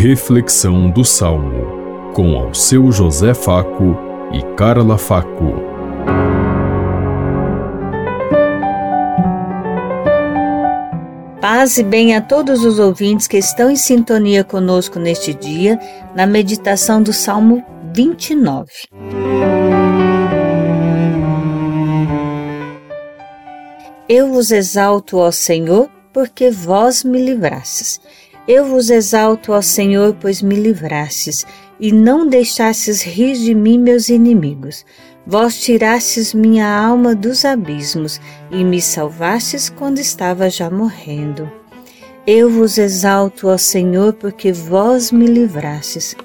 Reflexão do Salmo, com ao seu José Faco e Carla Faco. Paz e bem a todos os ouvintes que estão em sintonia conosco neste dia, na meditação do Salmo 29. Eu vos exalto, ó Senhor, porque vós me livrastes. Eu vos exalto, ó Senhor, pois me livrastes, e não deixastes rir de mim meus inimigos. Vós tirastes minha alma dos abismos e me salvastes quando estava já morrendo. Eu vos exalto, ó Senhor, porque vós me livrastes.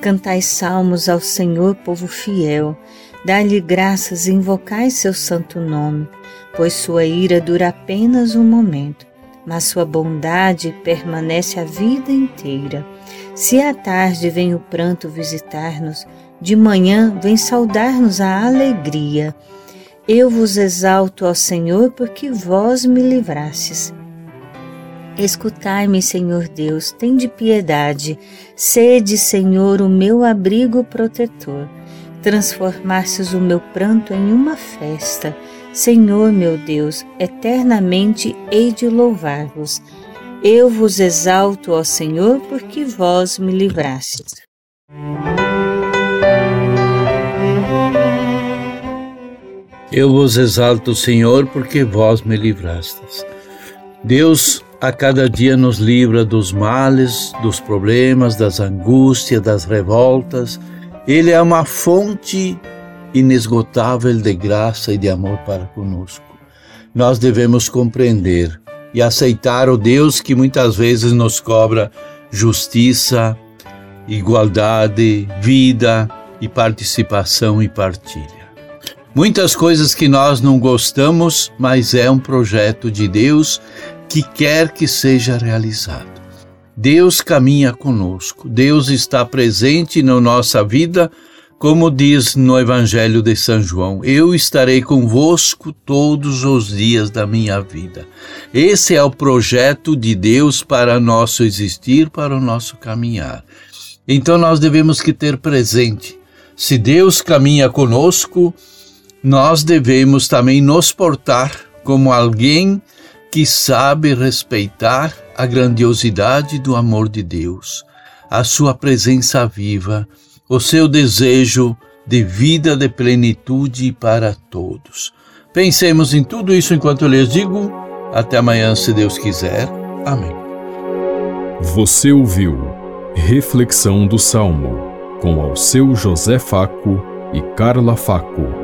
Cantai salmos ao Senhor, povo fiel. Dai-lhe graças e invocai seu santo nome, pois sua ira dura apenas um momento mas sua bondade permanece a vida inteira. Se à tarde vem o pranto visitar-nos, de manhã vem saudar-nos a alegria. Eu vos exalto, ó Senhor, porque vós me livrastes. Escutai-me, Senhor Deus, tende piedade. Sede, Senhor, o meu abrigo protetor. Transformastes o meu pranto em uma festa Senhor meu Deus, eternamente hei de louvar-vos. Eu vos exalto, ó Senhor, porque vós me livrastes. Eu vos exalto, Senhor, porque vós me livrastes. Deus a cada dia nos livra dos males, dos problemas, das angústias, das revoltas. Ele é uma fonte inesgotável de graça e de amor para conosco. Nós devemos compreender e aceitar o Deus que muitas vezes nos cobra justiça, igualdade, vida e participação e partilha. Muitas coisas que nós não gostamos, mas é um projeto de Deus que quer que seja realizado. Deus caminha conosco, Deus está presente na nossa vida como diz no Evangelho de São João, eu estarei convosco todos os dias da minha vida. Esse é o projeto de Deus para nosso existir, para o nosso caminhar. Então nós devemos que ter presente, se Deus caminha conosco, nós devemos também nos portar como alguém que sabe respeitar a grandiosidade do amor de Deus, a sua presença viva o seu desejo de vida de plenitude para todos. Pensemos em tudo isso enquanto eu lhes digo. Até amanhã, se Deus quiser. Amém. Você ouviu Reflexão do Salmo com ao seu José Faco e Carla Faco.